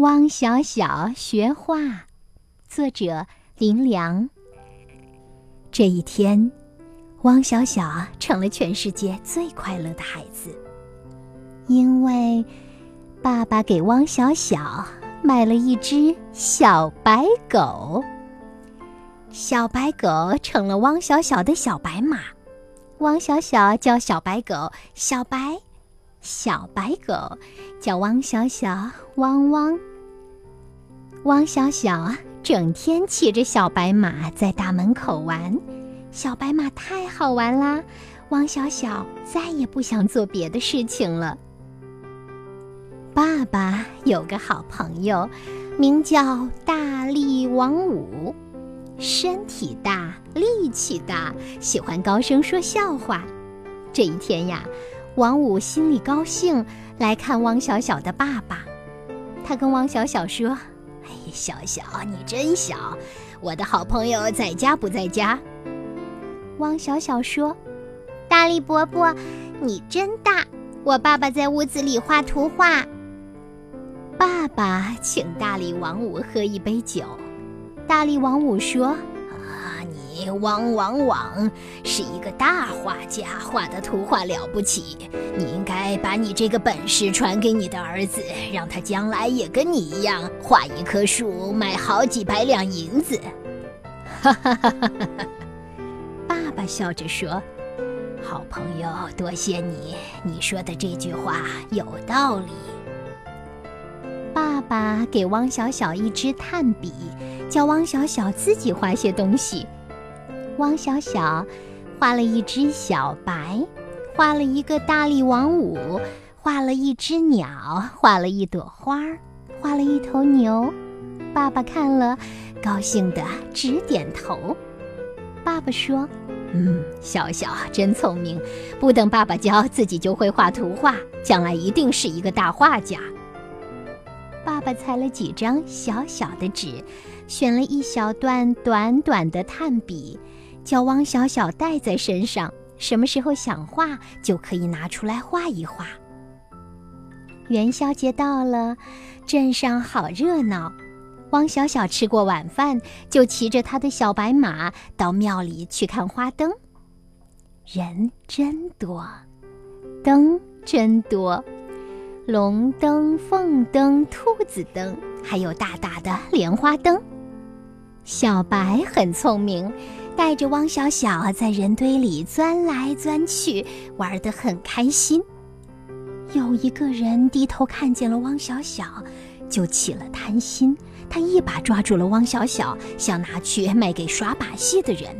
汪小小学画，作者林良。这一天，汪小小成了全世界最快乐的孩子，因为爸爸给汪小小买了一只小白狗。小白狗成了汪小小的小白马，汪小小叫小白狗小白，小白狗叫汪小小汪汪。汪小小整天骑着小白马在大门口玩，小白马太好玩啦！汪小小再也不想做别的事情了。爸爸有个好朋友，名叫大力王五，身体大，力气大，喜欢高声说笑话。这一天呀，王五心里高兴，来看汪小小的爸爸。他跟汪小小说。哎小小，你真小！我的好朋友在家不在家？汪小小说：“大力伯伯，你真大！我爸爸在屋子里画图画。”爸爸请大力王五喝一杯酒。大力王五说。汪汪汪，是一个大画家，画的图画了不起。你应该把你这个本事传给你的儿子，让他将来也跟你一样，画一棵树卖好几百两银子。哈哈哈哈哈！爸爸笑着说：“好朋友，多谢你，你说的这句话有道理。”爸爸给汪小小一支炭笔，叫汪小小自己画些东西。汪小小画了一只小白，画了一个大力王五，画了一只鸟，画了一朵花，画了一头牛。爸爸看了，高兴的直点头。爸爸说：“嗯，小小真聪明，不等爸爸教，自己就会画图画，将来一定是一个大画家。”爸爸裁了几张小小的纸，选了一小段短短的炭笔。叫汪小小带在身上，什么时候想画就可以拿出来画一画。元宵节到了，镇上好热闹。汪小小吃过晚饭，就骑着他的小白马到庙里去看花灯。人真多，灯真多，龙灯、凤灯、兔子灯，还有大大的莲花灯。小白很聪明。带着汪小小在人堆里钻来钻去，玩得很开心。有一个人低头看见了汪小小，就起了贪心，他一把抓住了汪小小，想拿去卖给耍把戏的人。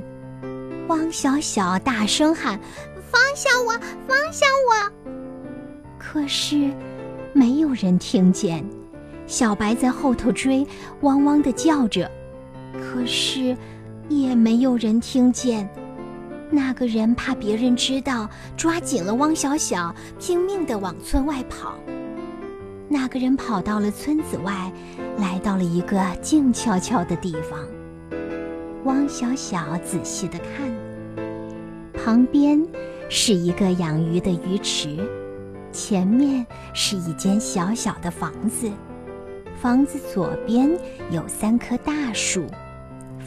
汪小小大声喊：“放下我！放下我！”可是，没有人听见。小白在后头追，汪汪的叫着，可是。也没有人听见，那个人怕别人知道，抓紧了汪小小，拼命地往村外跑。那个人跑到了村子外，来到了一个静悄悄的地方。汪小小仔细地看，旁边是一个养鱼的鱼池，前面是一间小小的房子，房子左边有三棵大树。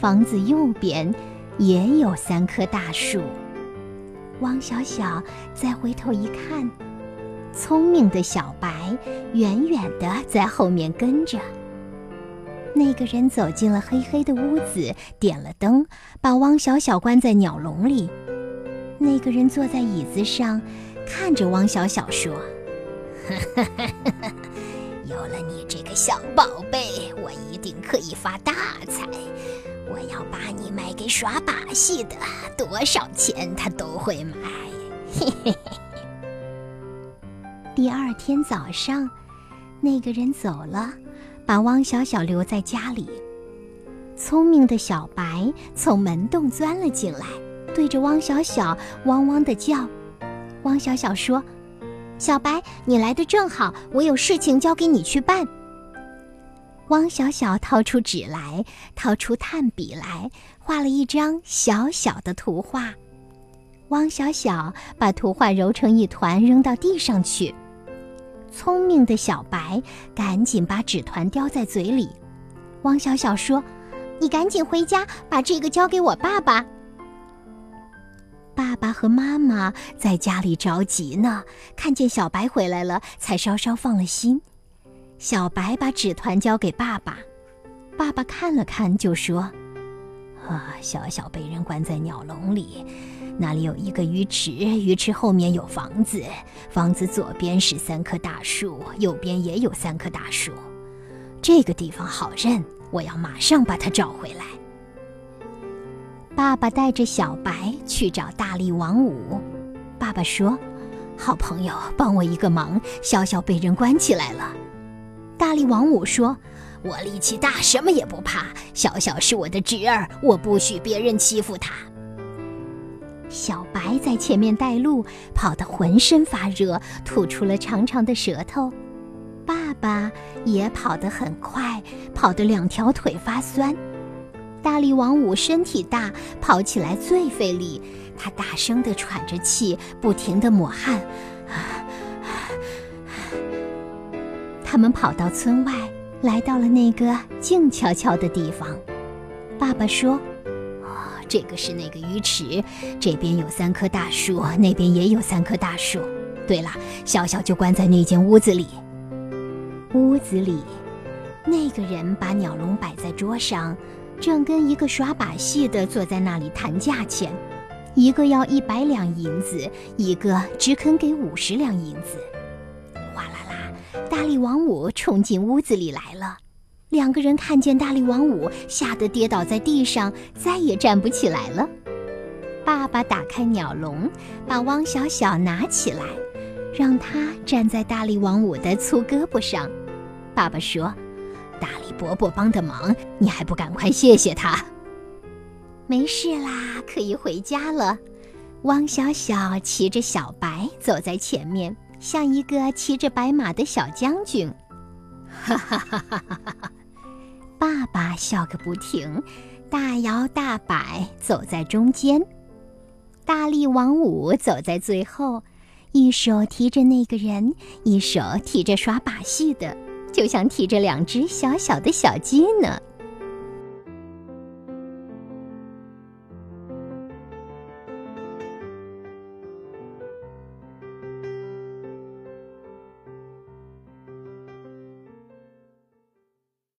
房子右边也有三棵大树。汪小小再回头一看，聪明的小白远远的在后面跟着。那个人走进了黑黑的屋子，点了灯，把汪小小关在鸟笼里。那个人坐在椅子上，看着汪小小说：“ 有了你这个小宝贝，我一定可以发大财。”我要把你卖给耍把戏的，多少钱他都会买。嘿嘿嘿。第二天早上，那个人走了，把汪小小留在家里。聪明的小白从门洞钻了进来，对着汪小小汪汪的叫。汪小小说：“小白，你来的正好，我有事情交给你去办。”汪小小掏出纸来，掏出炭笔来，画了一张小小的图画。汪小小把图画揉成一团，扔到地上去。聪明的小白赶紧把纸团叼在嘴里。汪小小说：“你赶紧回家，把这个交给我爸爸。”爸爸和妈妈在家里着急呢，看见小白回来了，才稍稍放了心。小白把纸团交给爸爸，爸爸看了看，就说：“啊，小小被人关在鸟笼里，那里有一个鱼池，鱼池后面有房子，房子左边是三棵大树，右边也有三棵大树。这个地方好认，我要马上把它找回来。”爸爸带着小白去找大力王五。爸爸说：“好朋友，帮我一个忙，小小被人关起来了。”大力王五说：“我力气大，什么也不怕。小小是我的侄儿，我不许别人欺负他。”小白在前面带路，跑得浑身发热，吐出了长长的舌头。爸爸也跑得很快，跑得两条腿发酸。大力王五身体大，跑起来最费力。他大声地喘着气，不停地抹汗。他们跑到村外，来到了那个静悄悄的地方。爸爸说：“哦，这个是那个鱼池，这边有三棵大树，那边也有三棵大树。对了，小小就关在那间屋子里。屋子里，那个人把鸟笼摆在桌上。”正跟一个耍把戏的坐在那里谈价钱，一个要一百两银子，一个只肯给五十两银子。大力王五冲进屋子里来了。两个人看见大力王五，吓得跌倒在地上，再也站不起来了。爸爸打开鸟笼，把汪小小拿起来，让他站在大力王五的粗胳膊上。爸爸说。大力伯伯帮的忙，你还不赶快谢谢他？没事啦，可以回家了。汪小小骑着小白走在前面，像一个骑着白马的小将军。哈哈哈哈哈哈！爸爸笑个不停，大摇大摆走在中间。大力王五走在最后，一手提着那个人，一手提着耍把戏的。就像提着两只小小的小鸡呢。